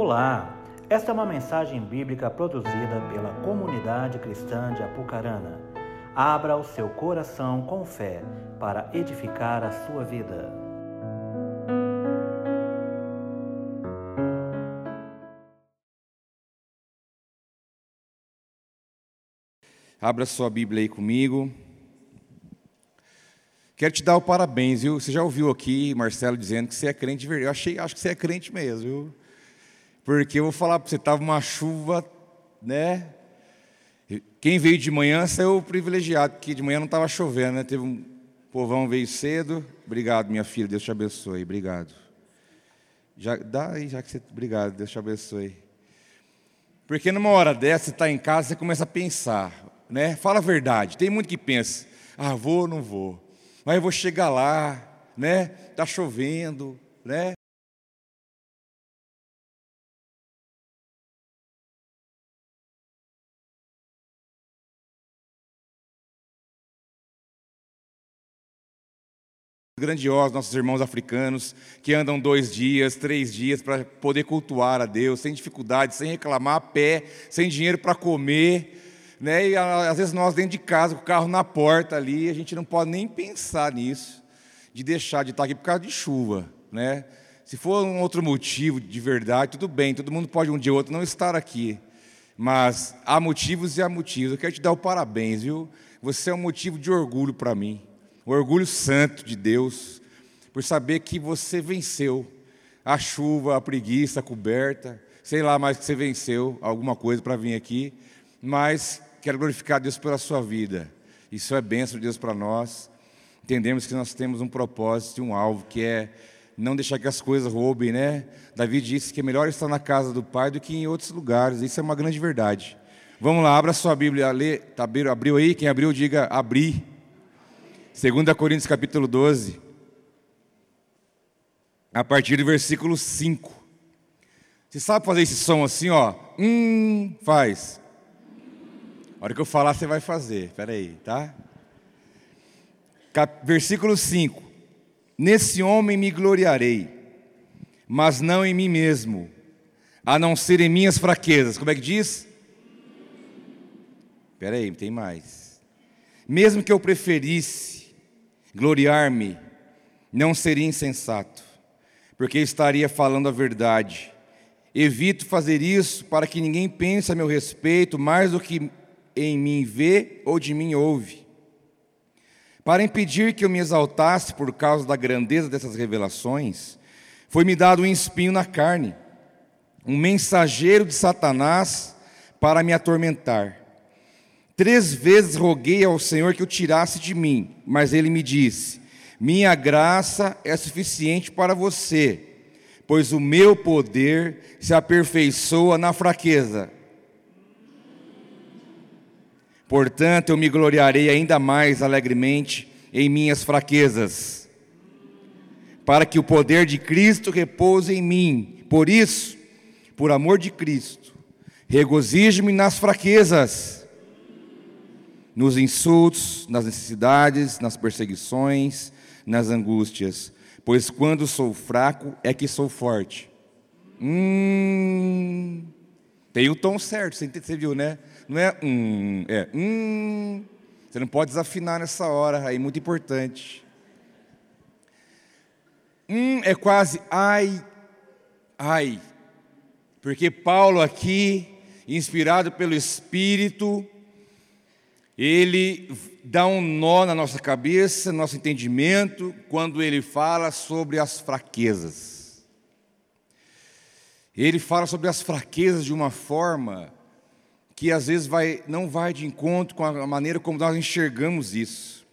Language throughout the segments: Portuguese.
Olá, esta é uma mensagem bíblica produzida pela comunidade cristã de Apucarana. Abra o seu coração com fé para edificar a sua vida. Abra sua Bíblia aí comigo. Quero te dar o parabéns, viu? Você já ouviu aqui Marcelo dizendo que você é crente de verdade. Eu achei, acho que você é crente mesmo, viu? Porque eu vou falar para você, estava uma chuva, né? Quem veio de manhã saiu privilegiado, porque de manhã não estava chovendo, né? Teve um povão veio cedo. Obrigado, minha filha, Deus te abençoe. Obrigado. Já, dá aí, já que você. Obrigado, Deus te abençoe. Porque numa hora dessa, você está em casa, você começa a pensar, né? Fala a verdade. Tem muito que pensa, ah, vou ou não vou. Mas eu vou chegar lá, né? Está chovendo, né? Grandiosos, nossos irmãos africanos, que andam dois dias, três dias para poder cultuar a Deus, sem dificuldade, sem reclamar, a pé, sem dinheiro para comer. Né? E às vezes nós dentro de casa, com o carro na porta ali, a gente não pode nem pensar nisso, de deixar de estar aqui por causa de chuva. Né? Se for um outro motivo de verdade, tudo bem, todo mundo pode um dia ou outro não estar aqui. Mas há motivos e há motivos. Eu quero te dar o parabéns, viu? Você é um motivo de orgulho para mim o orgulho santo de Deus, por saber que você venceu a chuva, a preguiça, a coberta, sei lá mais que você venceu alguma coisa para vir aqui, mas quero glorificar Deus pela sua vida. Isso é bênção de Deus para nós. Entendemos que nós temos um propósito e um alvo, que é não deixar que as coisas roubem, né? Davi disse que é melhor estar na casa do Pai do que em outros lugares. Isso é uma grande verdade. Vamos lá, abra sua Bíblia, lê, tá, abriu aí? Quem abriu, diga abrir. 2 Coríntios capítulo 12, a partir do versículo 5. Você sabe fazer esse som assim, ó? Hum, faz. A hora que eu falar, você vai fazer. Espera aí, tá? Cap versículo 5. Nesse homem me gloriarei, mas não em mim mesmo, a não ser em minhas fraquezas. Como é que diz? Espera aí, tem mais. Mesmo que eu preferisse Gloriar-me não seria insensato, porque estaria falando a verdade. Evito fazer isso para que ninguém pense a meu respeito mais do que em mim vê ou de mim ouve. Para impedir que eu me exaltasse por causa da grandeza dessas revelações, foi-me dado um espinho na carne, um mensageiro de Satanás para me atormentar. Três vezes roguei ao Senhor que o tirasse de mim, mas ele me disse: Minha graça é suficiente para você, pois o meu poder se aperfeiçoa na fraqueza. Portanto, eu me gloriarei ainda mais alegremente em minhas fraquezas, para que o poder de Cristo repouse em mim. Por isso, por amor de Cristo, regozijo-me nas fraquezas nos insultos, nas necessidades, nas perseguições, nas angústias, pois quando sou fraco é que sou forte. Hum, tem o tom certo, você viu, né? Não é hum, é hum. Você não pode desafinar nessa hora, aí muito importante. Hum é quase ai, ai, porque Paulo aqui, inspirado pelo Espírito, ele dá um nó na nossa cabeça, no nosso entendimento, quando ele fala sobre as fraquezas. Ele fala sobre as fraquezas de uma forma que às vezes vai, não vai de encontro com a maneira como nós enxergamos isso.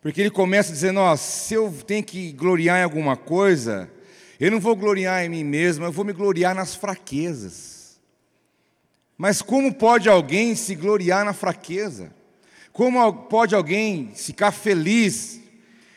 Porque ele começa dizendo: ó, se eu tenho que gloriar em alguma coisa, eu não vou gloriar em mim mesmo, eu vou me gloriar nas fraquezas. Mas como pode alguém se gloriar na fraqueza? Como pode alguém ficar feliz?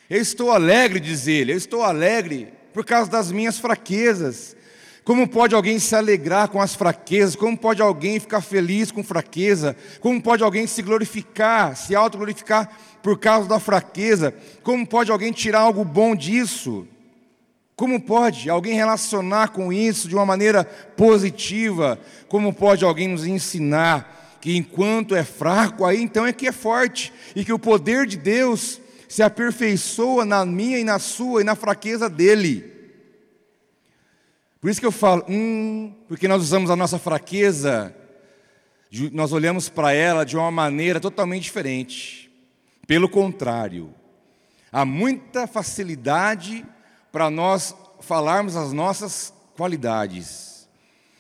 Eu estou alegre, diz ele, eu estou alegre por causa das minhas fraquezas. Como pode alguém se alegrar com as fraquezas? Como pode alguém ficar feliz com fraqueza? Como pode alguém se glorificar, se autoglorificar por causa da fraqueza? Como pode alguém tirar algo bom disso? Como pode alguém relacionar com isso de uma maneira positiva? Como pode alguém nos ensinar que enquanto é fraco, aí então é que é forte e que o poder de Deus se aperfeiçoa na minha e na sua e na fraqueza dele? Por isso que eu falo, hum, porque nós usamos a nossa fraqueza, nós olhamos para ela de uma maneira totalmente diferente. Pelo contrário, há muita facilidade para nós falarmos as nossas qualidades.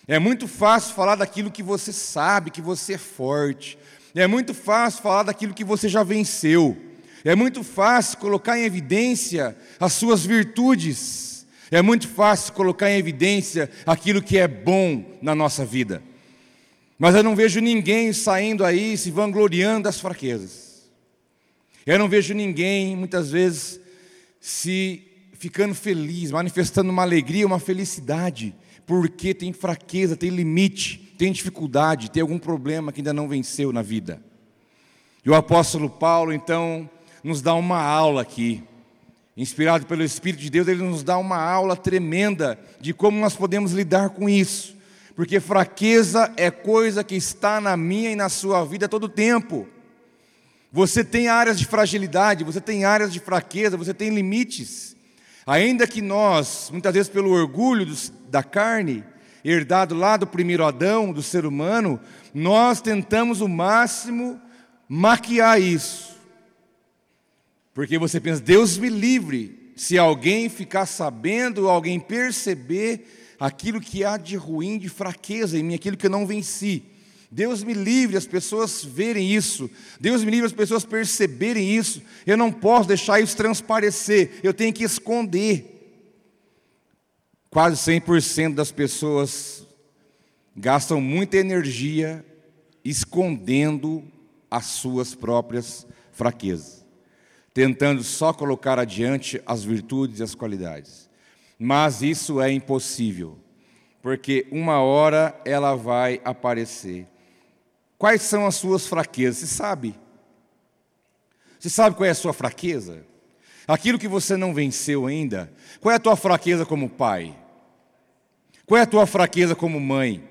É muito fácil falar daquilo que você sabe, que você é forte. É muito fácil falar daquilo que você já venceu. É muito fácil colocar em evidência as suas virtudes. É muito fácil colocar em evidência aquilo que é bom na nossa vida. Mas eu não vejo ninguém saindo aí se vangloriando das fraquezas. Eu não vejo ninguém, muitas vezes, se ficando feliz, manifestando uma alegria, uma felicidade, porque tem fraqueza, tem limite, tem dificuldade, tem algum problema que ainda não venceu na vida. E o apóstolo Paulo, então, nos dá uma aula aqui inspirado pelo Espírito de Deus, ele nos dá uma aula tremenda de como nós podemos lidar com isso. Porque fraqueza é coisa que está na minha e na sua vida todo tempo. Você tem áreas de fragilidade, você tem áreas de fraqueza, você tem limites. Ainda que nós, muitas vezes pelo orgulho da carne, herdado lá do primeiro Adão, do ser humano, nós tentamos o máximo maquiar isso. Porque você pensa, Deus me livre se alguém ficar sabendo, alguém perceber aquilo que há de ruim, de fraqueza em mim, aquilo que eu não venci. Deus me livre as pessoas verem isso. Deus me livre as pessoas perceberem isso. Eu não posso deixar isso transparecer. Eu tenho que esconder. Quase 100% das pessoas gastam muita energia escondendo as suas próprias fraquezas tentando só colocar adiante as virtudes e as qualidades. Mas isso é impossível, porque uma hora ela vai aparecer. Quais são as suas fraquezas? Você sabe? Você sabe qual é a sua fraqueza? Aquilo que você não venceu ainda. Qual é a tua fraqueza como pai? Qual é a tua fraqueza como mãe?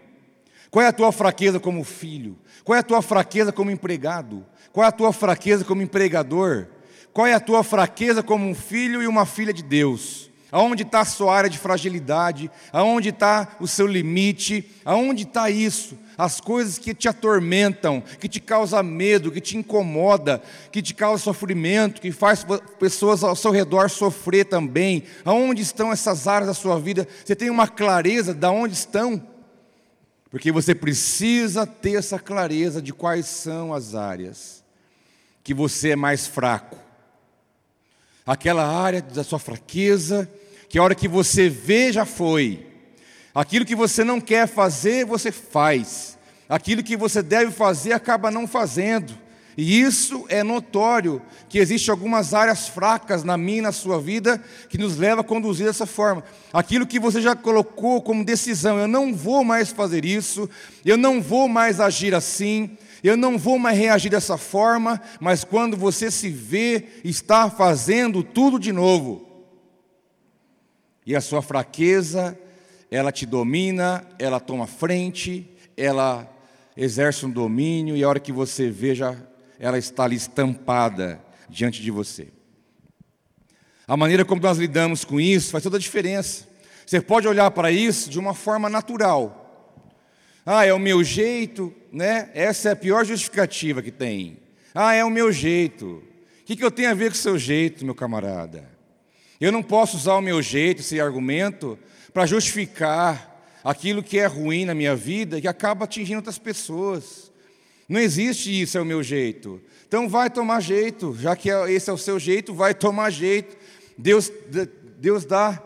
Qual é a tua fraqueza como filho? Qual é a tua fraqueza como empregado? Qual é a tua fraqueza como empregador? Qual é a tua fraqueza como um filho e uma filha de Deus? Aonde está a sua área de fragilidade? Aonde está o seu limite? Aonde está isso? As coisas que te atormentam, que te causam medo, que te incomoda, que te causa sofrimento, que faz pessoas ao seu redor sofrer também. Aonde estão essas áreas da sua vida? Você tem uma clareza de onde estão? Porque você precisa ter essa clareza de quais são as áreas que você é mais fraco aquela área da sua fraqueza, que a hora que você vê já foi. Aquilo que você não quer fazer, você faz. Aquilo que você deve fazer, acaba não fazendo. E isso é notório, que existem algumas áreas fracas na minha e na sua vida que nos leva a conduzir dessa forma. Aquilo que você já colocou como decisão, eu não vou mais fazer isso, eu não vou mais agir assim, eu não vou mais reagir dessa forma, mas quando você se vê, está fazendo tudo de novo. E a sua fraqueza, ela te domina, ela toma frente, ela exerce um domínio, e a hora que você veja, ela está ali estampada diante de você. A maneira como nós lidamos com isso faz toda a diferença. Você pode olhar para isso de uma forma natural. Ah, é o meu jeito, né? Essa é a pior justificativa que tem. Ah, é o meu jeito. O que, eu tenho a ver com o seu jeito, meu camarada? Eu não posso usar o meu jeito, esse argumento, para justificar aquilo que é ruim na minha vida e que acaba atingindo outras pessoas. Não existe isso, é o meu jeito. Então vai tomar jeito, já que é, esse é o seu jeito, vai tomar jeito. Deus, Deus dá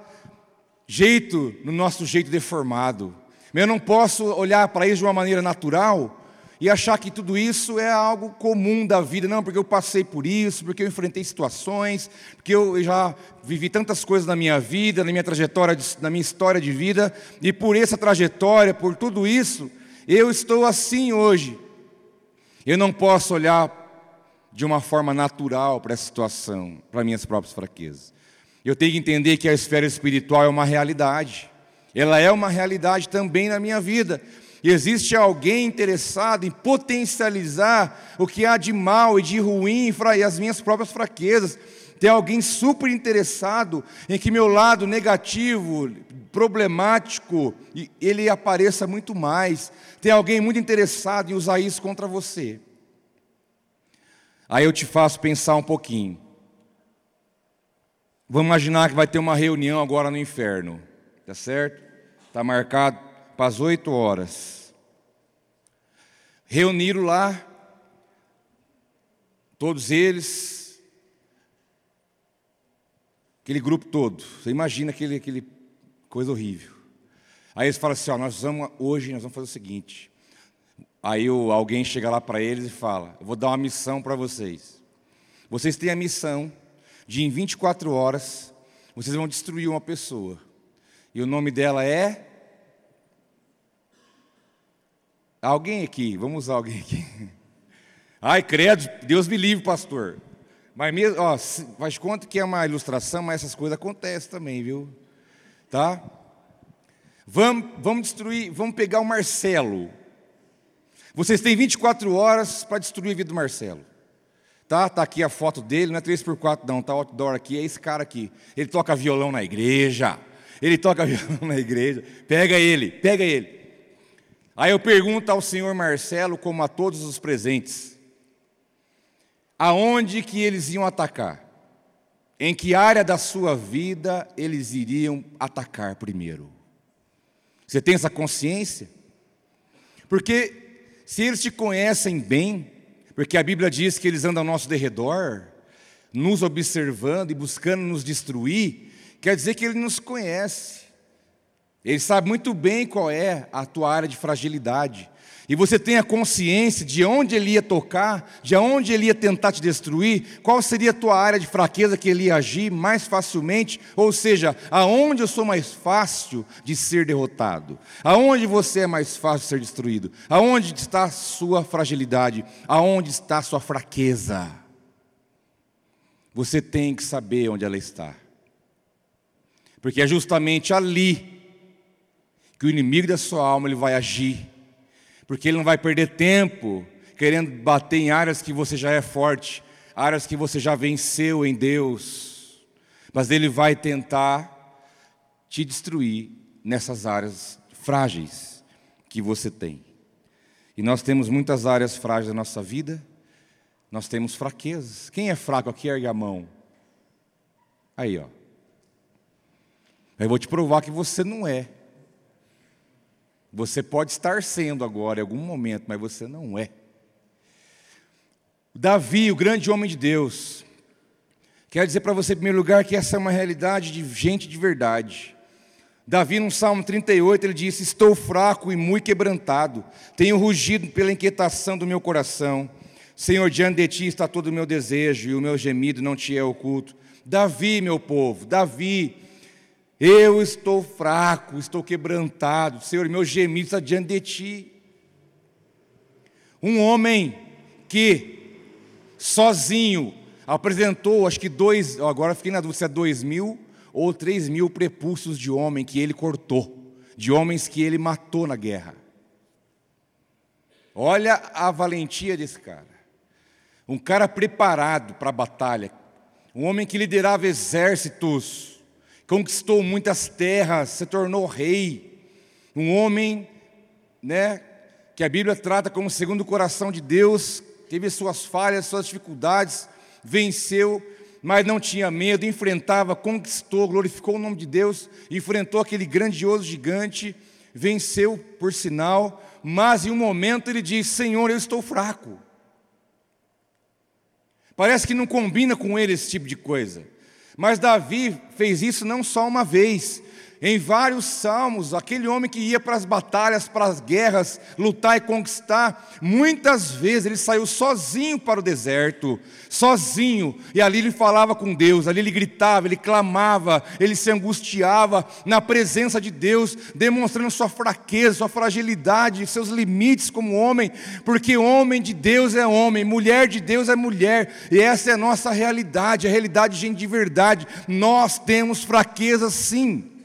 jeito no nosso jeito deformado. Eu não posso olhar para isso de uma maneira natural e achar que tudo isso é algo comum da vida, não, porque eu passei por isso, porque eu enfrentei situações, porque eu já vivi tantas coisas na minha vida, na minha trajetória, na minha história de vida, e por essa trajetória, por tudo isso, eu estou assim hoje. Eu não posso olhar de uma forma natural para essa situação, para minhas próprias fraquezas. Eu tenho que entender que a esfera espiritual é uma realidade. Ela é uma realidade também na minha vida. E existe alguém interessado em potencializar o que há de mal e de ruim e as minhas próprias fraquezas. Tem alguém super interessado em que meu lado negativo, problemático, ele apareça muito mais. Tem alguém muito interessado em usar isso contra você. Aí eu te faço pensar um pouquinho. Vamos imaginar que vai ter uma reunião agora no inferno, tá certo? Está marcado para as oito horas. Reuniram lá, todos eles, aquele grupo todo. Você imagina aquele, aquele coisa horrível. Aí eles falam assim: ó, nós vamos hoje, nós vamos fazer o seguinte. Aí alguém chega lá para eles e fala: Eu vou dar uma missão para vocês. Vocês têm a missão de em 24 horas vocês vão destruir uma pessoa. E o nome dela é. Alguém aqui, vamos usar alguém aqui. Ai, credo, Deus me livre, pastor. Mas mesmo, ó, faz conta que é uma ilustração, mas essas coisas acontecem também, viu? Tá? Vamos, vamos destruir, vamos pegar o Marcelo. Vocês têm 24 horas para destruir a vida do Marcelo. Tá? Tá aqui a foto dele, não é 3x4 não, tá outdoor aqui, é esse cara aqui. Ele toca violão na igreja. Ele toca violão na igreja. Pega ele, pega ele. Aí eu pergunto ao senhor Marcelo, como a todos os presentes, aonde que eles iam atacar? Em que área da sua vida eles iriam atacar primeiro? Você tem essa consciência? Porque se eles te conhecem bem, porque a Bíblia diz que eles andam ao nosso derredor, nos observando e buscando nos destruir, quer dizer que ele nos conhece. Ele sabe muito bem qual é a tua área de fragilidade e você tem a consciência de onde ele ia tocar, de onde ele ia tentar te destruir, qual seria a tua área de fraqueza que ele ia agir mais facilmente, ou seja, aonde eu sou mais fácil de ser derrotado, aonde você é mais fácil de ser destruído, aonde está a sua fragilidade, aonde está a sua fraqueza. Você tem que saber onde ela está, porque é justamente ali que o inimigo da sua alma ele vai agir porque ele não vai perder tempo querendo bater em áreas que você já é forte, áreas que você já venceu em Deus, mas ele vai tentar te destruir nessas áreas frágeis que você tem. E nós temos muitas áreas frágeis na nossa vida, nós temos fraquezas. Quem é fraco aqui, ergue a mão. Aí, ó. Eu vou te provar que você não é. Você pode estar sendo agora em algum momento, mas você não é. Davi, o grande homem de Deus, quero dizer para você, em primeiro lugar, que essa é uma realidade de gente de verdade. Davi, no Salmo 38, ele disse: Estou fraco e muito quebrantado, tenho rugido pela inquietação do meu coração. Senhor, diante de ti está todo o meu desejo e o meu gemido não te é oculto. Davi, meu povo, Davi, eu estou fraco, estou quebrantado, Senhor, meu gemido está diante de Ti. Um homem que, sozinho, apresentou, acho que dois, agora fiquei na dúvida se é dois mil ou três mil prepulsos de homem que ele cortou, de homens que ele matou na guerra. Olha a valentia desse cara. Um cara preparado para a batalha, um homem que liderava exércitos, conquistou muitas terras, se tornou rei, um homem, né, que a Bíblia trata como segundo o coração de Deus, teve suas falhas, suas dificuldades, venceu, mas não tinha medo, enfrentava, conquistou, glorificou o nome de Deus, enfrentou aquele grandioso gigante, venceu, por sinal, mas em um momento ele diz: Senhor, eu estou fraco. Parece que não combina com ele esse tipo de coisa. Mas Davi fez isso não só uma vez, em vários salmos, aquele homem que ia para as batalhas, para as guerras, lutar e conquistar, muitas vezes ele saiu sozinho para o deserto, sozinho, e ali ele falava com Deus, ali ele gritava, ele clamava, ele se angustiava na presença de Deus, demonstrando sua fraqueza, sua fragilidade, seus limites como homem, porque homem de Deus é homem, mulher de Deus é mulher, e essa é a nossa realidade, a realidade de gente de verdade. Nós temos fraquezas sim.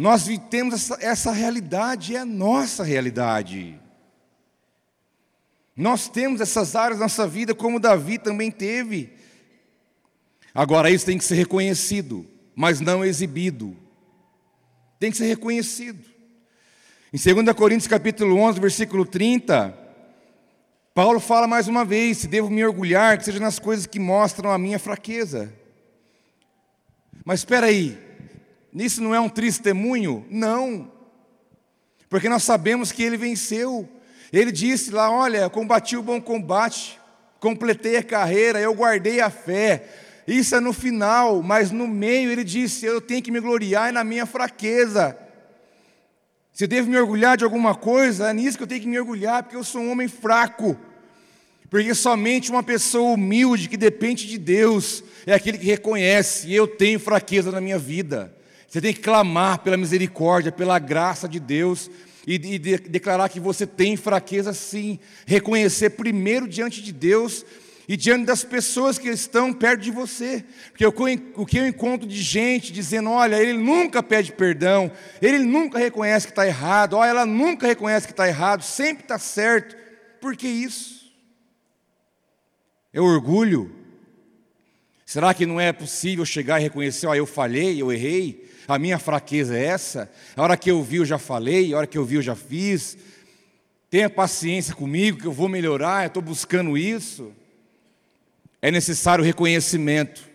Nós temos essa, essa realidade, é a nossa realidade. Nós temos essas áreas na nossa vida, como Davi também teve. Agora, isso tem que ser reconhecido, mas não exibido. Tem que ser reconhecido. Em 2 Coríntios capítulo 11, versículo 30, Paulo fala mais uma vez: se devo me orgulhar, que seja nas coisas que mostram a minha fraqueza. Mas espera aí, Nisso não é um testemunho? Não. Porque nós sabemos que ele venceu. Ele disse lá: Olha, combati o bom combate, completei a carreira, eu guardei a fé. Isso é no final, mas no meio ele disse: Eu tenho que me gloriar na minha fraqueza. Se eu devo me orgulhar de alguma coisa, é nisso que eu tenho que me orgulhar, porque eu sou um homem fraco. Porque somente uma pessoa humilde que depende de Deus é aquele que reconhece: eu tenho fraqueza na minha vida. Você tem que clamar pela misericórdia, pela graça de Deus e, e de, declarar que você tem fraqueza sim. Reconhecer primeiro diante de Deus e diante das pessoas que estão perto de você. Porque o que eu encontro de gente dizendo: olha, ele nunca pede perdão, ele nunca reconhece que está errado, olha, ela nunca reconhece que está errado, sempre está certo. Por que isso? É orgulho? Será que não é possível chegar e reconhecer, ó, eu falhei, eu errei? A minha fraqueza é essa. A hora que eu vi, eu já falei, a hora que eu vi, eu já fiz. Tenha paciência comigo, que eu vou melhorar, eu estou buscando isso. É necessário reconhecimento.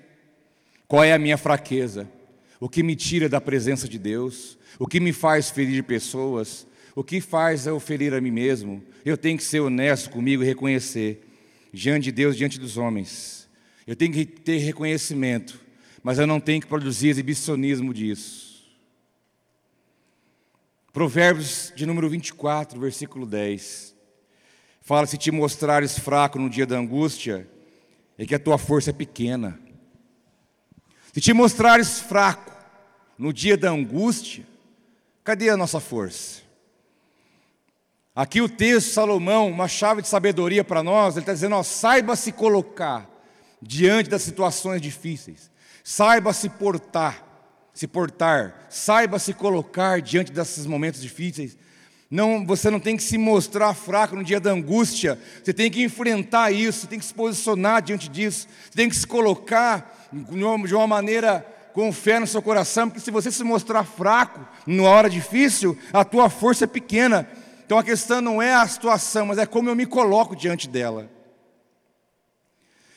Qual é a minha fraqueza? O que me tira da presença de Deus? O que me faz ferir pessoas? O que faz eu ferir a mim mesmo? Eu tenho que ser honesto comigo e reconhecer, diante de Deus, diante dos homens. Eu tenho que ter reconhecimento mas eu não tenho que produzir exibicionismo disso. Provérbios de número 24, versículo 10. Fala: se te mostrares fraco no dia da angústia, é que a tua força é pequena. Se te mostrares fraco no dia da angústia, cadê a nossa força? Aqui o texto, Salomão, uma chave de sabedoria para nós, ele está dizendo: ó, saiba se colocar diante das situações difíceis. Saiba se portar, se portar, saiba se colocar diante desses momentos difíceis. Não, você não tem que se mostrar fraco no dia da angústia. Você tem que enfrentar isso, você tem que se posicionar diante disso. Você tem que se colocar de uma maneira com fé no seu coração, porque se você se mostrar fraco numa hora difícil, a tua força é pequena. Então a questão não é a situação, mas é como eu me coloco diante dela.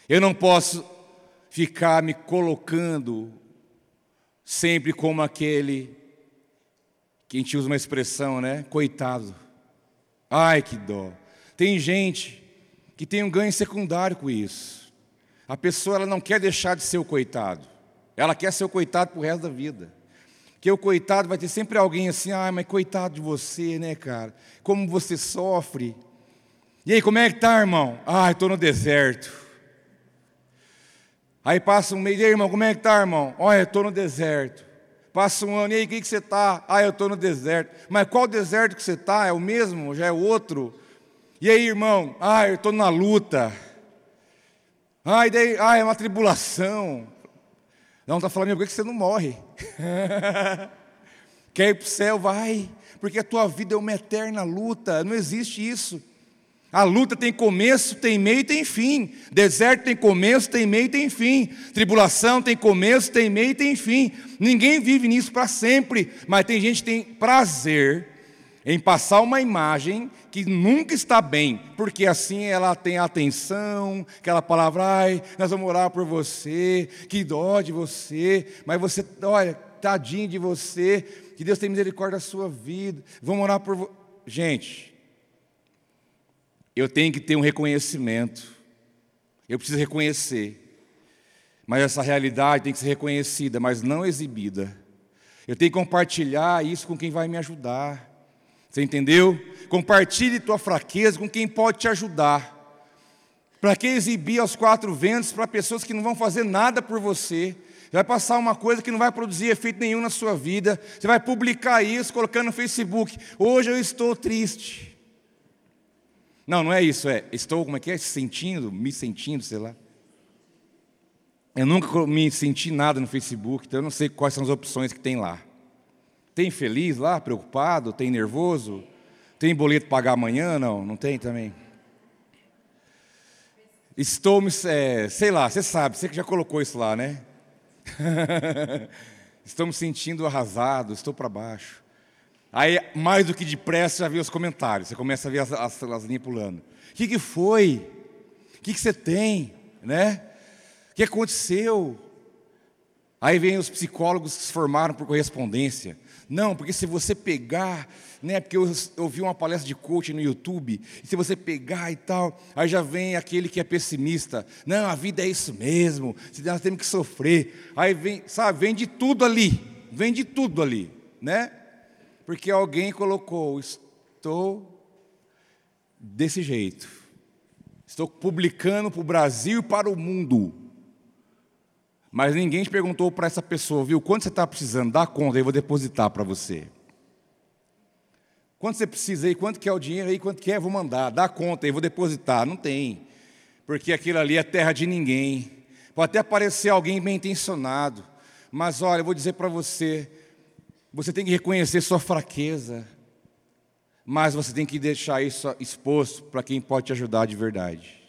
Eu não posso ficar me colocando sempre como aquele que a gente usa uma expressão, né? Coitado. Ai, que dó. Tem gente que tem um ganho secundário com isso. A pessoa ela não quer deixar de ser o coitado. Ela quer ser o coitado para o resto da vida. Que o coitado vai ter sempre alguém assim, ai, mas coitado de você, né, cara? Como você sofre. E aí, como é que tá, irmão? Ah, estou no deserto. Aí passa um mês, e aí, irmão, como é que tá, irmão? Olha, eu estou no deserto. Passa um ano, e aí, o que, você está? Ah, eu estou no deserto. Mas qual deserto que você está? É o mesmo? Já é outro? E aí, irmão? Ah, eu estou na luta. Ah, e daí? Ah, é uma tribulação. Não, está falando, por que você não morre? Quer ir para o céu? Vai, porque a tua vida é uma eterna luta, não existe isso. A luta tem começo, tem meio e tem fim. Deserto tem começo, tem meio e tem fim. Tribulação tem começo, tem meio e tem fim. Ninguém vive nisso para sempre, mas tem gente que tem prazer em passar uma imagem que nunca está bem, porque assim ela tem atenção, aquela palavra, ai, nós vamos orar por você, que dó de você, mas você, olha, tadinho de você, que Deus tem misericórdia da sua vida, vamos orar por você. Gente, eu tenho que ter um reconhecimento. Eu preciso reconhecer. Mas essa realidade tem que ser reconhecida, mas não exibida. Eu tenho que compartilhar isso com quem vai me ajudar. Você entendeu? Compartilhe tua fraqueza com quem pode te ajudar. Para que exibir aos quatro ventos para pessoas que não vão fazer nada por você? Você vai passar uma coisa que não vai produzir efeito nenhum na sua vida. Você vai publicar isso, colocando no Facebook. Hoje eu estou triste. Não, não é isso, é estou, como é que é? Sentindo, me sentindo, sei lá. Eu nunca me senti nada no Facebook, então eu não sei quais são as opções que tem lá. Tem feliz lá, preocupado, tem nervoso, tem boleto pagar amanhã? Não, não tem também. Estou é, sei lá, você sabe, você que já colocou isso lá, né? estou me sentindo arrasado, estou para baixo. Aí, mais do que depressa, já vê os comentários. Você começa a ver as, as, as linhas pulando. O que, que foi? O que, que você tem? Né? O que aconteceu? Aí vem os psicólogos que se formaram por correspondência. Não, porque se você pegar, né, porque eu ouvi uma palestra de coaching no YouTube, e se você pegar e tal, aí já vem aquele que é pessimista. Não, a vida é isso mesmo, nós temos que sofrer. Aí vem, sabe, vem de tudo ali, vem de tudo ali, né? Porque alguém colocou, estou desse jeito. Estou publicando para o Brasil e para o mundo. Mas ninguém te perguntou para essa pessoa, viu? Quanto você está precisando? Dá conta, eu vou depositar para você. Quanto você precisa aí? Quanto que é o dinheiro aí? Quanto que é? Vou mandar. Dá conta aí, vou depositar. Não tem. Porque aquilo ali é terra de ninguém. Pode até aparecer alguém bem intencionado. Mas olha, eu vou dizer para você, você tem que reconhecer sua fraqueza, mas você tem que deixar isso exposto para quem pode te ajudar de verdade.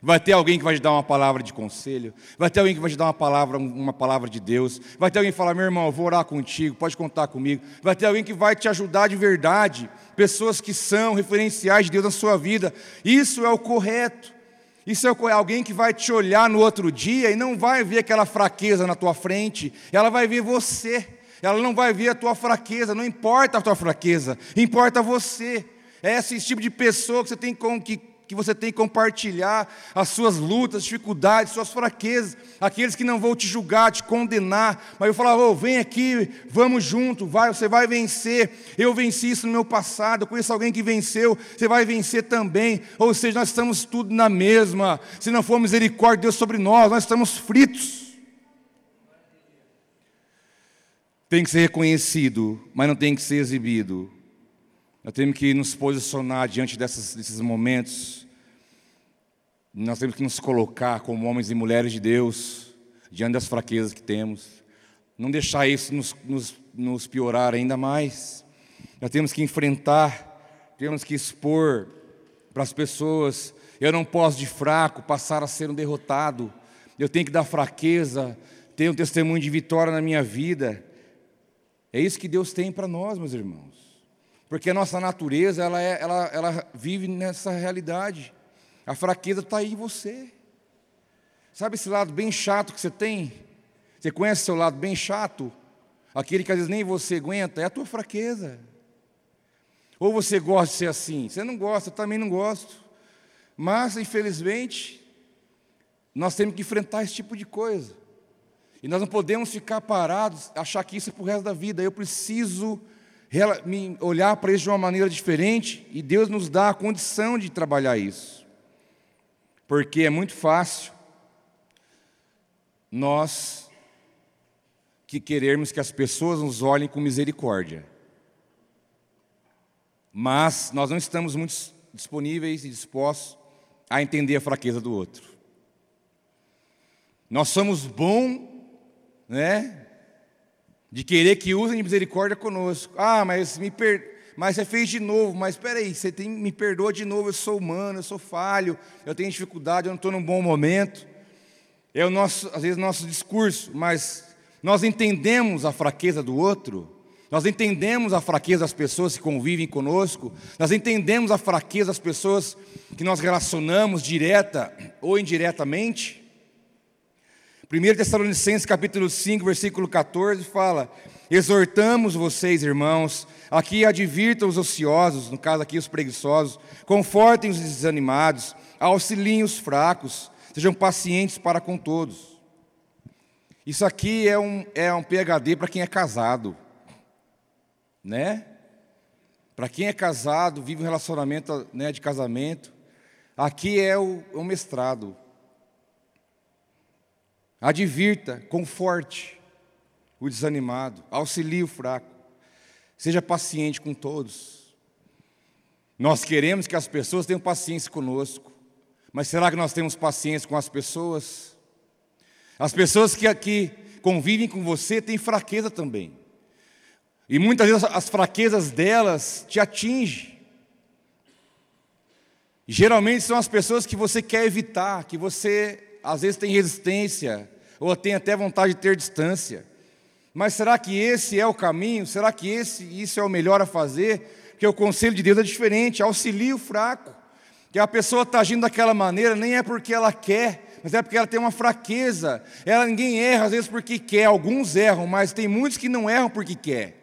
Vai ter alguém que vai te dar uma palavra de conselho, vai ter alguém que vai te dar uma palavra, uma palavra de Deus, vai ter alguém que falar, meu irmão, eu vou orar contigo, pode contar comigo. Vai ter alguém que vai te ajudar de verdade, pessoas que são referenciais de Deus na sua vida. Isso é o correto. Isso é alguém que vai te olhar no outro dia e não vai ver aquela fraqueza na tua frente, ela vai ver você. Ela não vai ver a tua fraqueza, não importa a tua fraqueza, importa você. É esse tipo de pessoa que você tem que, que você tem que compartilhar as suas lutas, dificuldades, suas fraquezas, aqueles que não vão te julgar, te condenar, mas eu falar, oh, vem aqui, vamos junto, vai, você vai vencer. Eu venci isso no meu passado, eu conheço alguém que venceu, você vai vencer também. Ou seja, nós estamos tudo na mesma. Se não for misericórdia de Deus sobre nós, nós estamos fritos. Tem que ser reconhecido, mas não tem que ser exibido. Nós temos que nos posicionar diante dessas, desses momentos. Nós temos que nos colocar como homens e mulheres de Deus, diante das fraquezas que temos. Não deixar isso nos, nos, nos piorar ainda mais. Nós temos que enfrentar, temos que expor para as pessoas. Eu não posso, de fraco, passar a ser um derrotado. Eu tenho que dar fraqueza, ter um testemunho de vitória na minha vida. É isso que Deus tem para nós, meus irmãos. Porque a nossa natureza, ela, é, ela, ela vive nessa realidade. A fraqueza está aí em você. Sabe esse lado bem chato que você tem? Você conhece seu lado bem chato? Aquele que às vezes nem você aguenta, é a tua fraqueza. Ou você gosta de ser assim? Você não gosta, eu também não gosto. Mas, infelizmente, nós temos que enfrentar esse tipo de coisa. E nós não podemos ficar parados, achar que isso é para o resto da vida. Eu preciso olhar para isso de uma maneira diferente e Deus nos dá a condição de trabalhar isso. Porque é muito fácil nós que queremos que as pessoas nos olhem com misericórdia. Mas nós não estamos muito disponíveis e dispostos a entender a fraqueza do outro. Nós somos bons né? De querer que usem misericórdia conosco. Ah, mas me per... mas você fez de novo, mas espera aí, você tem... me perdoa de novo, eu sou humano, eu sou falho, eu tenho dificuldade, eu não estou num bom momento. É o nosso, às vezes, nosso discurso, mas nós entendemos a fraqueza do outro, nós entendemos a fraqueza das pessoas que convivem conosco, nós entendemos a fraqueza das pessoas que nós relacionamos direta ou indiretamente. 1 Tessalonicenses capítulo 5, versículo 14 fala: Exortamos vocês, irmãos, aqui advirtam os ociosos, no caso aqui os preguiçosos, confortem os desanimados, auxiliem os fracos, sejam pacientes para com todos. Isso aqui é um, é um PhD para quem é casado, né? Para quem é casado, vive um relacionamento né, de casamento, aqui é o, o mestrado. Advirta, conforte o desanimado, auxilie o fraco, seja paciente com todos. Nós queremos que as pessoas tenham paciência conosco, mas será que nós temos paciência com as pessoas? As pessoas que aqui convivem com você têm fraqueza também. E muitas vezes as fraquezas delas te atingem. Geralmente são as pessoas que você quer evitar, que você às vezes tem resistência, ou tem até vontade de ter distância. Mas será que esse é o caminho? Será que esse, isso é o melhor a fazer? Porque o conselho de Deus é diferente, auxilia o fraco. Que a pessoa está agindo daquela maneira, nem é porque ela quer, mas é porque ela tem uma fraqueza. Ela ninguém erra às vezes porque quer, alguns erram, mas tem muitos que não erram porque quer.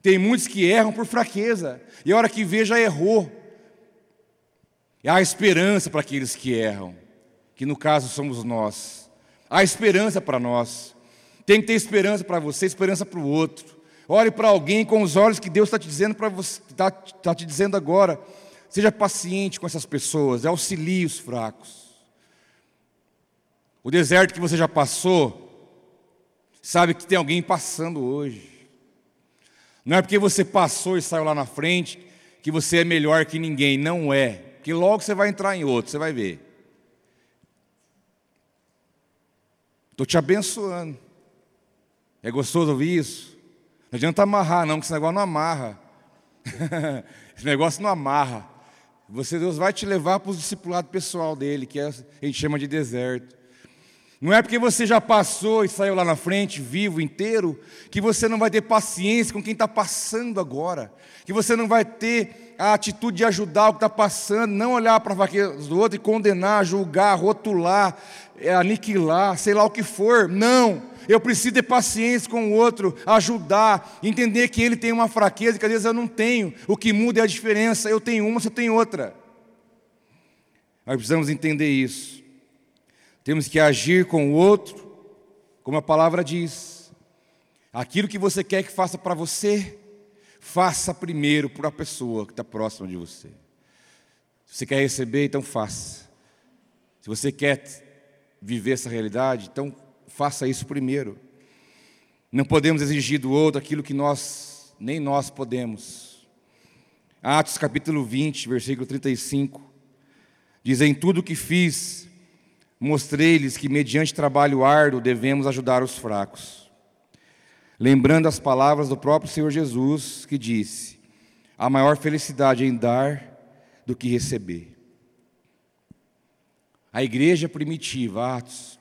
Tem muitos que erram por fraqueza. E a hora que vê já errou. E há esperança para aqueles que erram, que no caso somos nós. Há esperança para nós. Tem que ter esperança para você, esperança para o outro. Olhe para alguém com os olhos que Deus está te dizendo para você, está tá te dizendo agora. Seja paciente com essas pessoas, auxilie os fracos. O deserto que você já passou, sabe que tem alguém passando hoje. Não é porque você passou e saiu lá na frente que você é melhor que ninguém, não é. Que logo você vai entrar em outro, você vai ver. Estou te abençoando. É gostoso ouvir isso? Não adianta amarrar, não, que esse negócio não amarra. esse negócio não amarra. Você, Deus vai te levar para o discipulado pessoal dele, que é, a gente chama de deserto. Não é porque você já passou e saiu lá na frente, vivo, inteiro, que você não vai ter paciência com quem está passando agora. Que você não vai ter a atitude de ajudar o que está passando, não olhar para a fraqueza do outro e condenar, julgar, rotular, é, aniquilar, sei lá o que for. Não. Eu preciso ter paciência com o outro, ajudar, entender que ele tem uma fraqueza que às vezes eu não tenho. O que muda é a diferença. Eu tenho uma, você tem outra. Nós precisamos entender isso. Temos que agir com o outro, como a palavra diz. Aquilo que você quer que faça para você, faça primeiro para a pessoa que está próxima de você. Se você quer receber, então faça. Se você quer viver essa realidade, então faça isso primeiro. Não podemos exigir do outro aquilo que nós, nem nós podemos. Atos capítulo 20, versículo 35, diz: Em tudo o que fiz, mostrei-lhes que, mediante trabalho árduo, devemos ajudar os fracos. Lembrando as palavras do próprio Senhor Jesus, que disse: A maior felicidade é em dar do que receber. A igreja primitiva, Atos,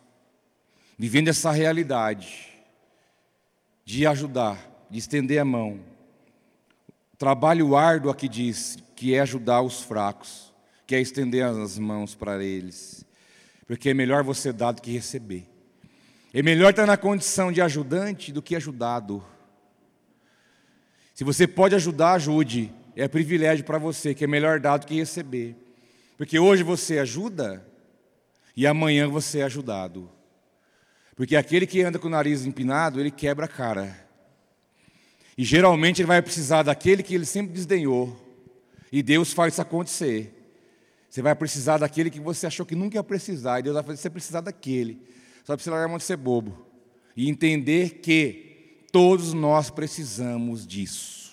vivendo essa realidade de ajudar, de estender a mão. Trabalho árduo aqui diz que é ajudar os fracos, que é estender as mãos para eles, porque é melhor você dar do que receber. É melhor estar na condição de ajudante do que ajudado. Se você pode ajudar, ajude. É privilégio para você, que é melhor dar do que receber. Porque hoje você ajuda e amanhã você é ajudado. Porque aquele que anda com o nariz empinado, ele quebra a cara. E geralmente ele vai precisar daquele que ele sempre desdenhou. E Deus faz isso acontecer. Você vai precisar daquele que você achou que nunca ia precisar. E Deus vai fazer você precisar daquele. Só precisa largar a mão de ser bobo. E entender que todos nós precisamos disso.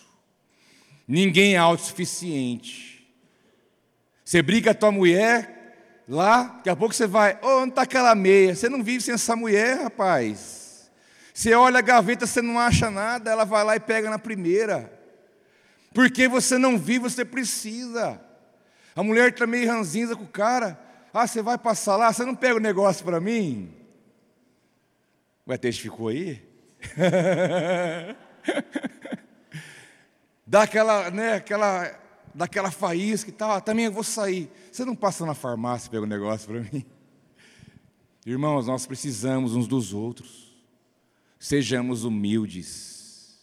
Ninguém é autossuficiente. Você briga com a tua mulher, Lá, daqui a pouco você vai, oh, onde está aquela meia? Você não vive sem essa mulher, rapaz. Você olha a gaveta, você não acha nada, ela vai lá e pega na primeira. Porque você não vive, você precisa. A mulher está meio ranzinza com o cara. Ah, você vai passar lá, você não pega o negócio para mim? O ET ficou aí? Dá aquela, né, aquela daquela faísca e tal, ah, também eu vou sair. Você não passa na farmácia e pega um negócio para mim? Irmãos, nós precisamos uns dos outros. Sejamos humildes.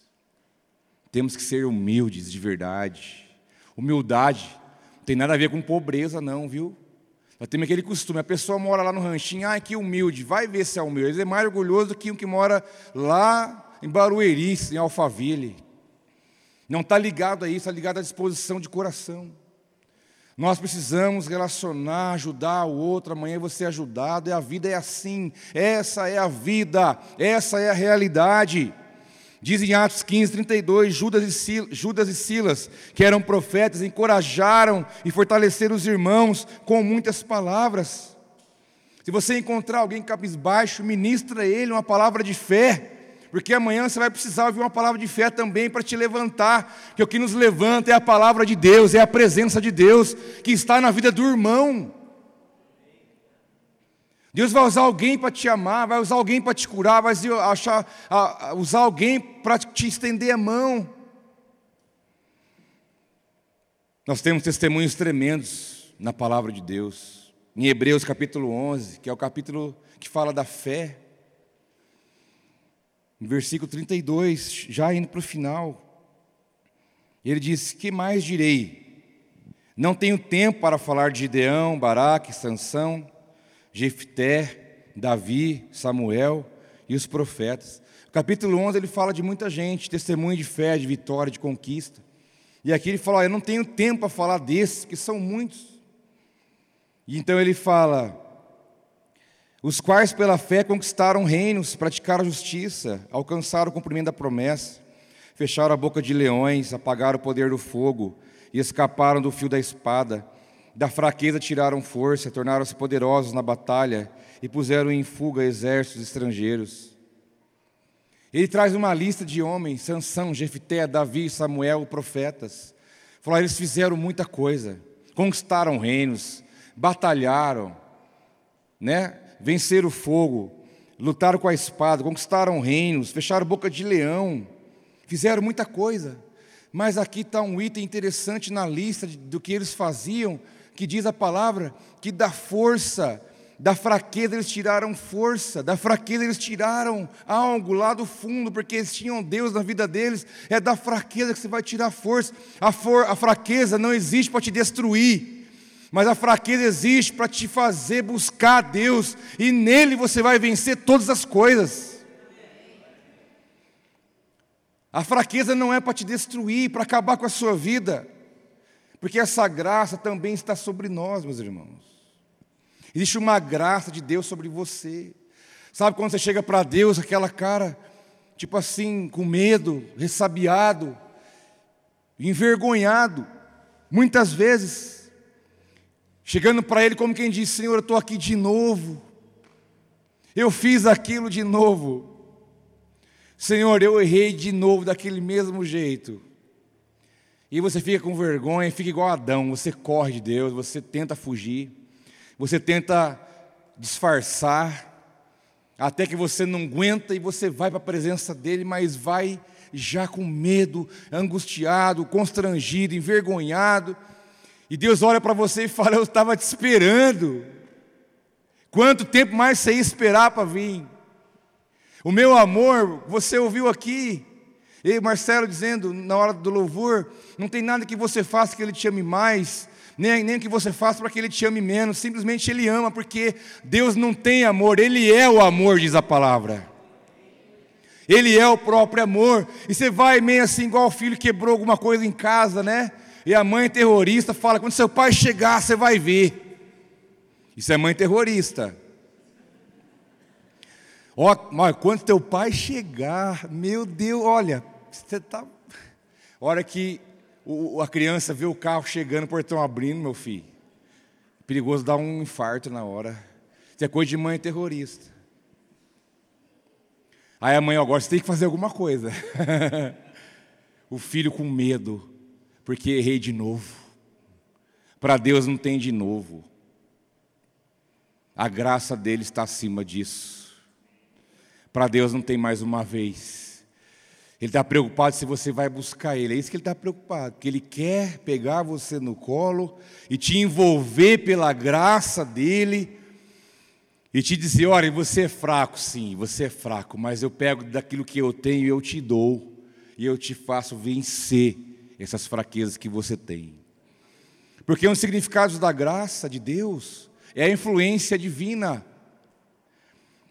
Temos que ser humildes de verdade. Humildade não tem nada a ver com pobreza, não, viu? Nós temos aquele costume, a pessoa mora lá no ranchinho, ah, que humilde, vai ver se é humilde. Ele é mais orgulhoso do que um que mora lá em Barueri, em Alphaville. Não está ligado a isso, está ligado à disposição de coração. Nós precisamos relacionar, ajudar o outro, amanhã você é ajudado, e a vida é assim, essa é a vida, essa é a realidade. Diz em Atos 15, 32, Judas e, Silas, que eram profetas, encorajaram e fortaleceram os irmãos com muitas palavras. Se você encontrar alguém cabisbaixo, ministra a ele uma palavra de fé, porque amanhã você vai precisar ouvir uma palavra de fé também para te levantar, que o que nos levanta é a palavra de Deus, é a presença de Deus que está na vida do irmão. Deus vai usar alguém para te amar, vai usar alguém para te curar, vai achar, usar alguém para te estender a mão. Nós temos testemunhos tremendos na palavra de Deus. Em Hebreus capítulo 11, que é o capítulo que fala da fé. Em versículo 32, já indo para o final, ele diz: Que mais direi? Não tenho tempo para falar de Gideão, Baraque, Sansão Jefté, Davi, Samuel e os profetas. capítulo 11 ele fala de muita gente, testemunho de fé, de vitória, de conquista. E aqui ele fala: Eu não tenho tempo para falar desses, que são muitos. E então ele fala: Os quais pela fé conquistaram reinos, praticaram justiça, alcançaram o cumprimento da promessa, fecharam a boca de leões, apagaram o poder do fogo e escaparam do fio da espada da fraqueza tiraram força, tornaram-se poderosos na batalha e puseram em fuga exércitos estrangeiros. Ele traz uma lista de homens, Sansão, Jefté, Davi, Samuel, profetas. Falou, eles fizeram muita coisa, conquistaram reinos, batalharam, né? venceram o fogo, lutaram com a espada, conquistaram reinos, fecharam boca de leão, fizeram muita coisa. Mas aqui está um item interessante na lista do que eles faziam, que diz a palavra que da força, da fraqueza eles tiraram força, da fraqueza eles tiraram algo lá do fundo, porque eles tinham Deus na vida deles. É da fraqueza que você vai tirar força. A, for, a fraqueza não existe para te destruir, mas a fraqueza existe para te fazer buscar Deus, e nele você vai vencer todas as coisas. A fraqueza não é para te destruir, para acabar com a sua vida. Porque essa graça também está sobre nós, meus irmãos. Existe uma graça de Deus sobre você. Sabe quando você chega para Deus, aquela cara, tipo assim, com medo, ressabiado, envergonhado, muitas vezes, chegando para Ele como quem diz: Senhor, eu estou aqui de novo, eu fiz aquilo de novo, Senhor, eu errei de novo daquele mesmo jeito. E você fica com vergonha, fica igual Adão, você corre de Deus, você tenta fugir, você tenta disfarçar, até que você não aguenta e você vai para a presença dele, mas vai já com medo, angustiado, constrangido, envergonhado. E Deus olha para você e fala: Eu estava te esperando. Quanto tempo mais você ia esperar para vir? O meu amor, você ouviu aqui, e Marcelo dizendo na hora do louvor: não tem nada que você faça que ele te ame mais, nem, nem que você faça para que ele te ame menos, simplesmente ele ama, porque Deus não tem amor, ele é o amor, diz a palavra. Ele é o próprio amor. E você vai meio assim, igual o filho quebrou alguma coisa em casa, né? E a mãe terrorista fala: quando seu pai chegar, você vai ver. Isso é mãe terrorista. Ó, quando teu pai chegar, meu Deus, olha, você tá. hora que o, a criança vê o carro chegando, o portão abrindo, meu filho. Perigoso dar um infarto na hora. Isso é coisa de mãe terrorista. Aí a mãe, agora você tem que fazer alguma coisa. o filho com medo, porque errei de novo. Para Deus não tem de novo. A graça dele está acima disso. Para Deus não tem mais uma vez. Ele está preocupado se você vai buscar Ele. É isso que Ele está preocupado. Porque Ele quer pegar você no colo e te envolver pela graça dEle e te dizer: olha, você é fraco, sim, você é fraco, mas eu pego daquilo que eu tenho e eu te dou. E eu te faço vencer essas fraquezas que você tem. Porque um dos significados da graça de Deus é a influência divina.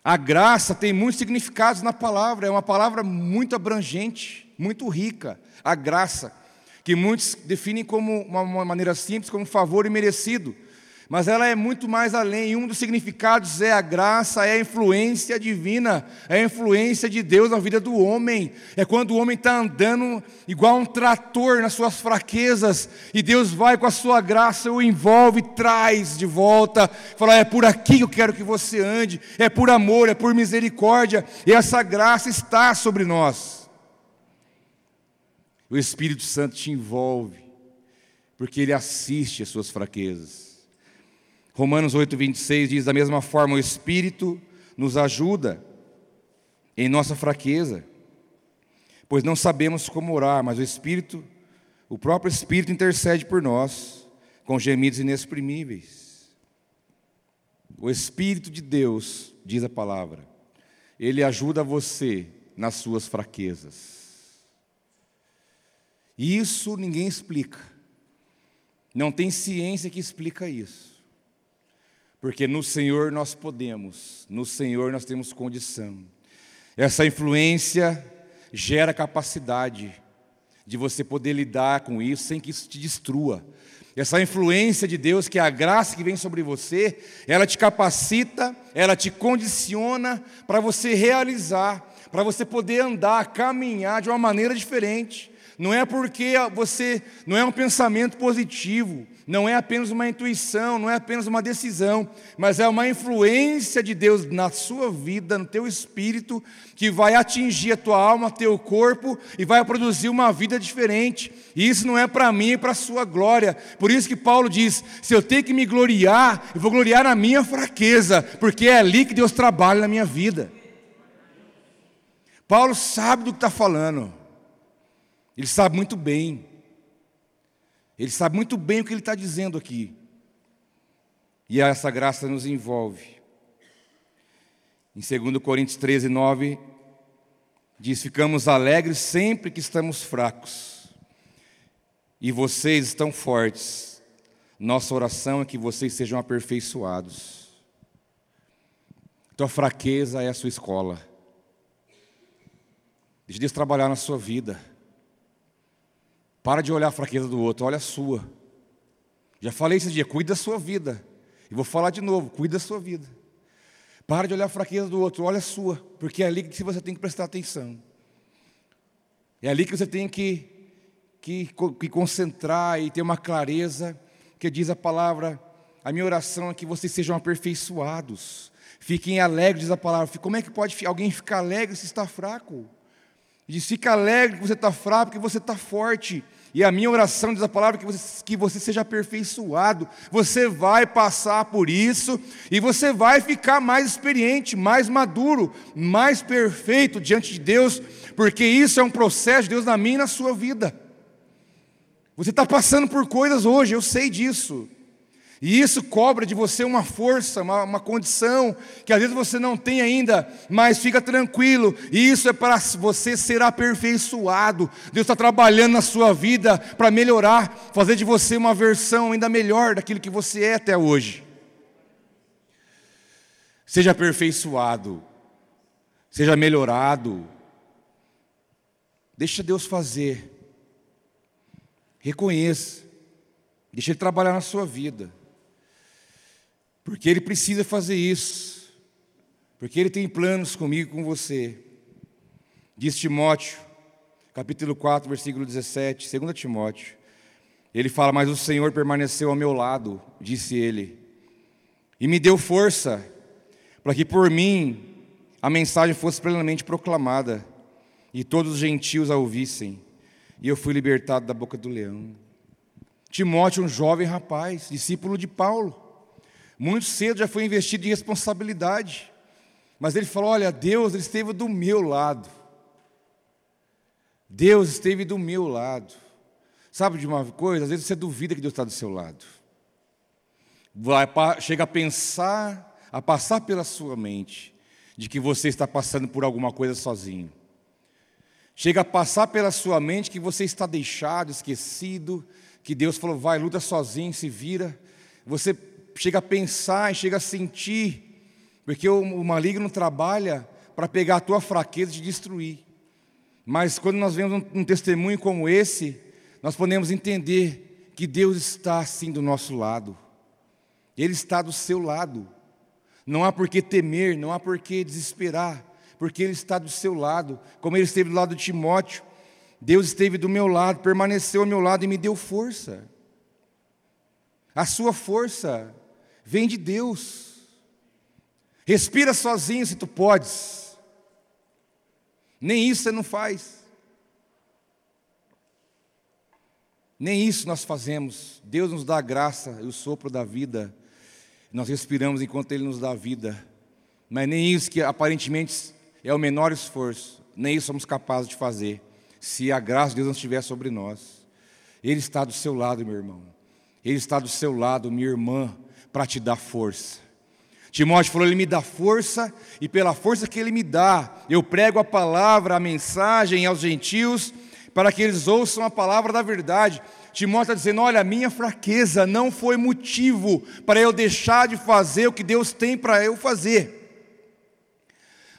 A graça tem muitos significados na palavra, é uma palavra muito abrangente, muito rica. A graça, que muitos definem como uma maneira simples, como favor imerecido mas ela é muito mais além. E um dos significados é a graça, é a influência divina, é a influência de Deus na vida do homem. É quando o homem está andando igual um trator nas suas fraquezas, e Deus vai com a sua graça, o envolve, traz de volta, fala: é por aqui que eu quero que você ande, é por amor, é por misericórdia, e essa graça está sobre nós. O Espírito Santo te envolve, porque ele assiste às suas fraquezas. Romanos 8, 26 diz: da mesma forma, o Espírito nos ajuda em nossa fraqueza, pois não sabemos como orar, mas o Espírito, o próprio Espírito intercede por nós com gemidos inexprimíveis. O Espírito de Deus, diz a palavra, ele ajuda você nas suas fraquezas. Isso ninguém explica. Não tem ciência que explica isso. Porque no Senhor nós podemos, no Senhor nós temos condição. Essa influência gera capacidade de você poder lidar com isso sem que isso te destrua. Essa influência de Deus, que é a graça que vem sobre você, ela te capacita, ela te condiciona para você realizar, para você poder andar, caminhar de uma maneira diferente. Não é porque você não é um pensamento positivo, não é apenas uma intuição, não é apenas uma decisão, mas é uma influência de Deus na sua vida, no teu espírito, que vai atingir a tua alma, teu corpo e vai produzir uma vida diferente. E isso não é para mim, é para a sua glória. Por isso que Paulo diz: se eu tenho que me gloriar, eu vou gloriar na minha fraqueza, porque é ali que Deus trabalha na minha vida. Paulo sabe do que está falando, ele sabe muito bem. Ele sabe muito bem o que ele está dizendo aqui. E essa graça nos envolve. Em 2 Coríntios 13, 9, diz: Ficamos alegres sempre que estamos fracos, e vocês estão fortes. Nossa oração é que vocês sejam aperfeiçoados. Tua fraqueza é a sua escola. Deixe Deus trabalhar na sua vida. Para de olhar a fraqueza do outro, olha a sua. Já falei esse dia, cuide da sua vida. E vou falar de novo, cuide da sua vida. Para de olhar a fraqueza do outro, olha a sua, porque é ali que você tem que prestar atenção. É ali que você tem que, que, que concentrar e ter uma clareza, que diz a palavra, a minha oração é que vocês sejam aperfeiçoados. Fiquem alegres, diz a palavra. Como é que pode alguém ficar alegre se está fraco? Diz, fica alegre que você está fraco, porque você está forte. E a minha oração diz a palavra que você, que você seja aperfeiçoado. Você vai passar por isso e você vai ficar mais experiente, mais maduro, mais perfeito diante de Deus, porque isso é um processo de Deus na minha e na sua vida. Você está passando por coisas hoje, eu sei disso. E isso cobra de você uma força, uma, uma, condição que às vezes você não tem ainda, mas fica tranquilo. E isso é para você ser aperfeiçoado. Deus está trabalhando na sua vida para melhorar, fazer de você uma versão ainda melhor daquilo que você é até hoje. Seja aperfeiçoado, seja melhorado. Deixa Deus fazer. Reconheça. Deixa Ele trabalhar na sua vida. Porque Ele precisa fazer isso. Porque Ele tem planos comigo e com você. Diz Timóteo, capítulo 4, versículo 17, 2 Timóteo. Ele fala: Mas o Senhor permaneceu ao meu lado, disse ele, e me deu força, para que por mim a mensagem fosse plenamente proclamada, e todos os gentios a ouvissem, e eu fui libertado da boca do leão. Timóteo, um jovem rapaz, discípulo de Paulo, muito cedo já foi investido em responsabilidade. Mas ele falou: Olha, Deus ele esteve do meu lado. Deus esteve do meu lado. Sabe de uma coisa? Às vezes você duvida que Deus está do seu lado. Vai, chega a pensar, a passar pela sua mente, de que você está passando por alguma coisa sozinho. Chega a passar pela sua mente que você está deixado, esquecido, que Deus falou, vai, luta sozinho, se vira. Você chega a pensar e chega a sentir, porque o, o maligno trabalha para pegar a tua fraqueza e te destruir. Mas quando nós vemos um, um testemunho como esse, nós podemos entender que Deus está assim do nosso lado. Ele está do seu lado. Não há por que temer, não há por que desesperar, porque Ele está do seu lado, como Ele esteve do lado de Timóteo. Deus esteve do meu lado, permaneceu ao meu lado e me deu força. A sua força vem de Deus. Respira sozinho se tu podes. Nem isso você não faz. Nem isso nós fazemos. Deus nos dá a graça e o sopro da vida. Nós respiramos enquanto Ele nos dá a vida. Mas nem isso que aparentemente é o menor esforço, nem isso somos capazes de fazer, se a graça de Deus não estiver sobre nós. Ele está do seu lado, meu irmão. Ele está do seu lado, minha irmã, para te dar força. Timóteo falou: Ele me dá força, e pela força que Ele me dá, eu prego a palavra, a mensagem aos gentios, para que eles ouçam a palavra da verdade. Timóteo está dizendo: Olha, a minha fraqueza não foi motivo para eu deixar de fazer o que Deus tem para eu fazer.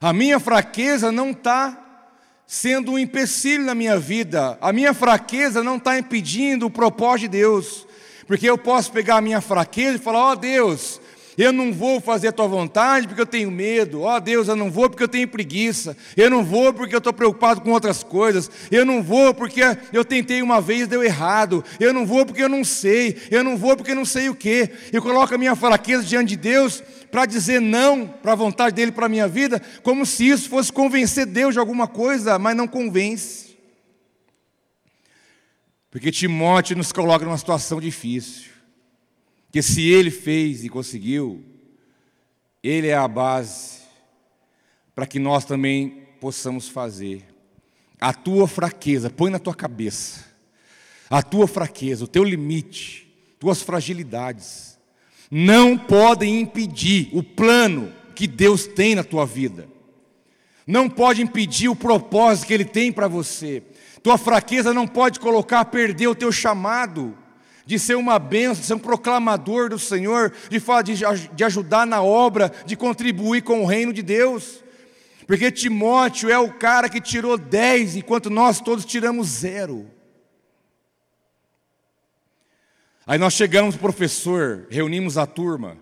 A minha fraqueza não está sendo um empecilho na minha vida, a minha fraqueza não está impedindo o propósito de Deus, porque eu posso pegar a minha fraqueza e falar: Ó oh, Deus, eu não vou fazer a tua vontade porque eu tenho medo. Ó oh, Deus, eu não vou porque eu tenho preguiça. Eu não vou porque eu estou preocupado com outras coisas. Eu não vou porque eu tentei uma vez e deu errado. Eu não vou porque eu não sei. Eu não vou porque eu não sei o que. Eu coloco a minha fraqueza diante de Deus para dizer não para a vontade dele para a minha vida, como se isso fosse convencer Deus de alguma coisa, mas não convence. Porque Timóteo nos coloca numa situação difícil. Que se ele fez e conseguiu, ele é a base para que nós também possamos fazer. A tua fraqueza, põe na tua cabeça. A tua fraqueza, o teu limite, tuas fragilidades, não podem impedir o plano que Deus tem na tua vida. Não pode impedir o propósito que Ele tem para você. Tua fraqueza não pode colocar a perder o teu chamado de ser uma bênção, de ser um proclamador do Senhor, de, de, de ajudar na obra, de contribuir com o reino de Deus. Porque Timóteo é o cara que tirou 10, enquanto nós todos tiramos zero. Aí nós chegamos, professor, reunimos a turma,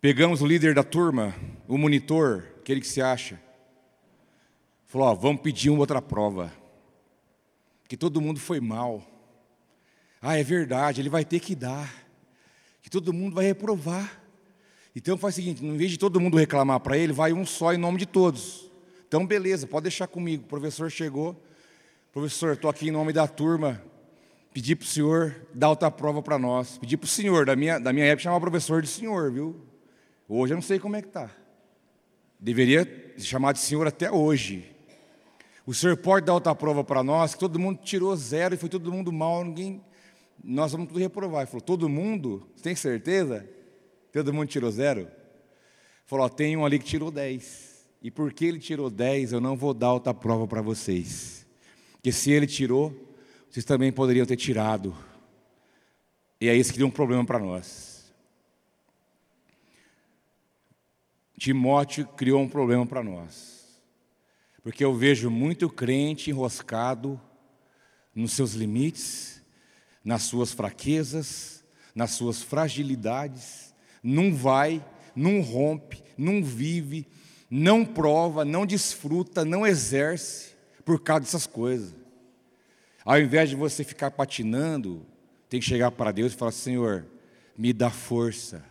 pegamos o líder da turma, o monitor, aquele que se acha, falou: ó, vamos pedir uma outra prova, que todo mundo foi mal. Ah, é verdade, ele vai ter que dar, que todo mundo vai reprovar. Então faz o seguinte: em vez de todo mundo reclamar para ele, vai um só em nome de todos. Então, beleza, pode deixar comigo. O professor chegou. Professor, estou aqui em nome da turma. Pedi para o senhor dar outra prova para nós. Pedi para o senhor, da minha, da minha época chamava professor de senhor, viu? Hoje eu não sei como é que está. Deveria chamar de senhor até hoje. O senhor pode dar outra prova para nós, que todo mundo tirou zero e foi todo mundo mal, ninguém nós vamos tudo reprovar. Ele falou, todo mundo? Tem certeza? Todo mundo tirou zero? Ele falou, tem um ali que tirou dez. E porque ele tirou dez, eu não vou dar outra prova para vocês. Porque se ele tirou, vocês também poderiam ter tirado. E aí isso cria um problema para nós. Timóteo criou um problema para nós. Porque eu vejo muito crente enroscado nos seus limites, nas suas fraquezas, nas suas fragilidades, não vai, não rompe, não vive, não prova, não desfruta, não exerce por causa dessas coisas. Ao invés de você ficar patinando, tem que chegar para Deus e falar: Senhor, me dá força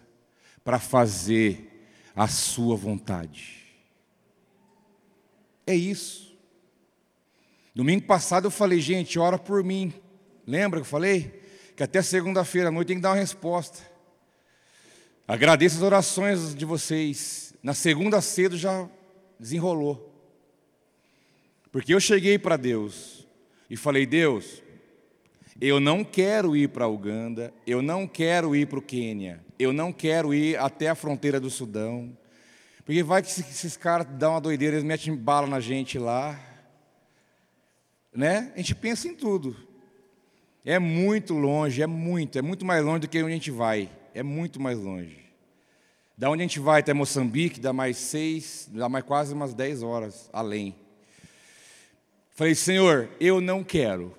para fazer a Sua vontade. É isso. Domingo passado eu falei, gente, ora por mim. Lembra que eu falei? Que até segunda-feira à noite tem que dar uma resposta. Agradeço as orações de vocês. Na segunda cedo já desenrolou. Porque eu cheguei para Deus e falei: Deus, eu não quero ir para Uganda, eu não quero ir para o Quênia, eu não quero ir até a fronteira do Sudão. Porque vai que esses caras dão uma doideira, eles metem bala na gente lá. Né? A gente pensa em tudo. É muito longe, é muito, é muito mais longe do que onde a gente vai. é muito mais longe. Da onde a gente vai até Moçambique, dá mais seis, dá mais quase umas dez horas além. Falei, Senhor, eu não quero.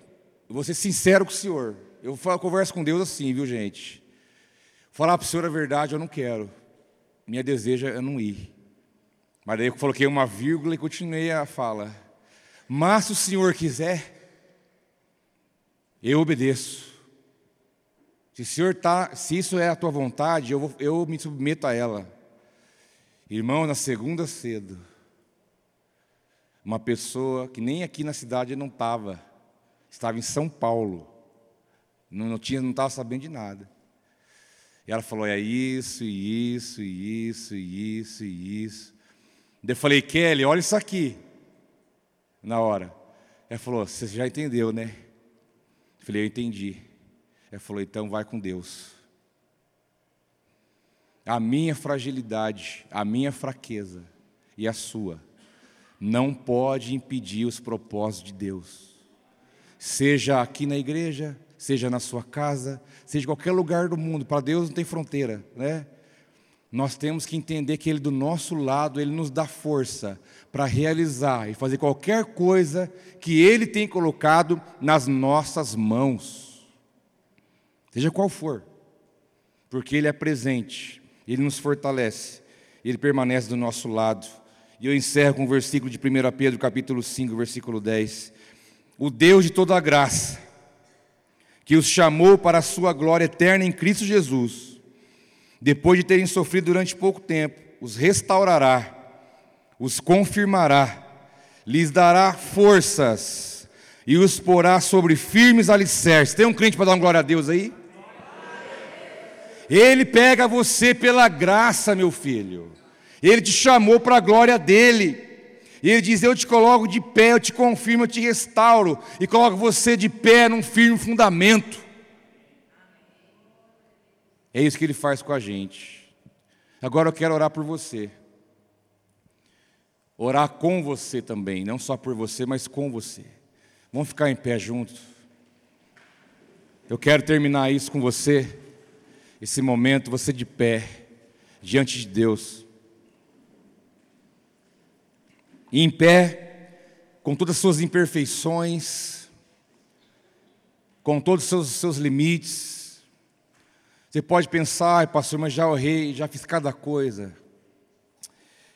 Vou ser sincero com o Senhor. Eu converso com Deus assim, viu, gente? Falar para o Senhor a verdade, eu não quero. Minha deseja é não ir. Mas daí eu coloquei uma vírgula e continuei a fala. Mas se o Senhor quiser, eu obedeço. Se o Senhor tá, se isso é a tua vontade, eu, vou, eu me submeto a ela. Irmão, na segunda cedo, uma pessoa que nem aqui na cidade não estava, estava em São Paulo, não, não tinha, não estava sabendo de nada. E ela falou: é isso, e isso, e isso, e isso, e isso. Daí eu falei: Kelly, olha isso aqui. Na hora. Ela falou: você já entendeu, né? Eu falei: eu entendi. Ela falou: então vai com Deus. A minha fragilidade, a minha fraqueza e a sua não pode impedir os propósitos de Deus. Seja aqui na igreja, seja na sua casa, seja em qualquer lugar do mundo, para Deus não tem fronteira, né? Nós temos que entender que Ele do nosso lado, Ele nos dá força para realizar e fazer qualquer coisa que Ele tem colocado nas nossas mãos, seja qual for, porque Ele é presente, Ele nos fortalece, Ele permanece do nosso lado. E eu encerro com o versículo de 1 Pedro, capítulo 5, versículo 10. O Deus de toda a graça, que os chamou para a sua glória eterna em Cristo Jesus, depois de terem sofrido durante pouco tempo, os restaurará, os confirmará, lhes dará forças e os porá sobre firmes alicerces. Tem um crente para dar uma glória a Deus aí? Ele pega você pela graça, meu filho. Ele te chamou para a glória dele. Ele diz: Eu te coloco de pé, eu te confirmo, eu te restauro, e coloco você de pé num firme fundamento. É isso que ele faz com a gente. Agora eu quero orar por você. Orar com você também, não só por você, mas com você. Vamos ficar em pé juntos. Eu quero terminar isso com você, esse momento, você de pé, diante de Deus e em pé, com todas as suas imperfeições, com todos os seus, seus limites. Você pode pensar, pastor, mas já orei, já fiz cada coisa.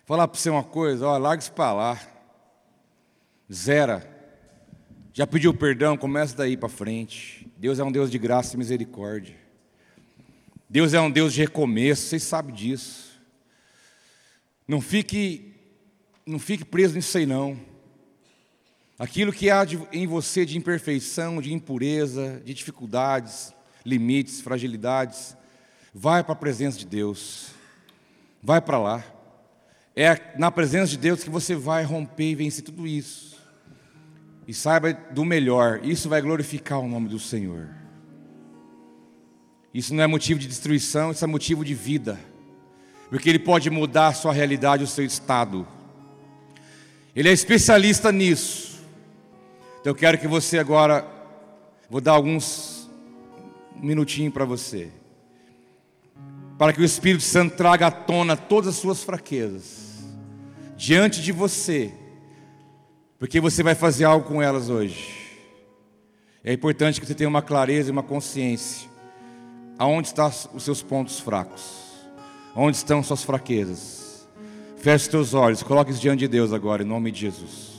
Falar para você uma coisa, ó, larga isso para lá. Zera. Já pediu perdão, começa daí para frente. Deus é um Deus de graça e misericórdia. Deus é um Deus de recomeço, vocês sabem disso. Não fique não fique preso nisso aí não. Aquilo que há de, em você de imperfeição, de impureza, de dificuldades, limites, fragilidades, vai para a presença de Deus. Vai para lá. É na presença de Deus que você vai romper e vencer tudo isso. E saiba do melhor, isso vai glorificar o nome do Senhor. Isso não é motivo de destruição, isso é motivo de vida. Porque Ele pode mudar a sua realidade, o seu estado. Ele é especialista nisso. Então eu quero que você agora, vou dar alguns minutinhos para você, para que o Espírito Santo traga à tona todas as suas fraquezas diante de você, porque você vai fazer algo com elas hoje. É importante que você tenha uma clareza e uma consciência. Aonde estão os seus pontos fracos? Onde estão suas fraquezas? Feche os teus olhos, coloque-os diante de Deus agora, em nome de Jesus.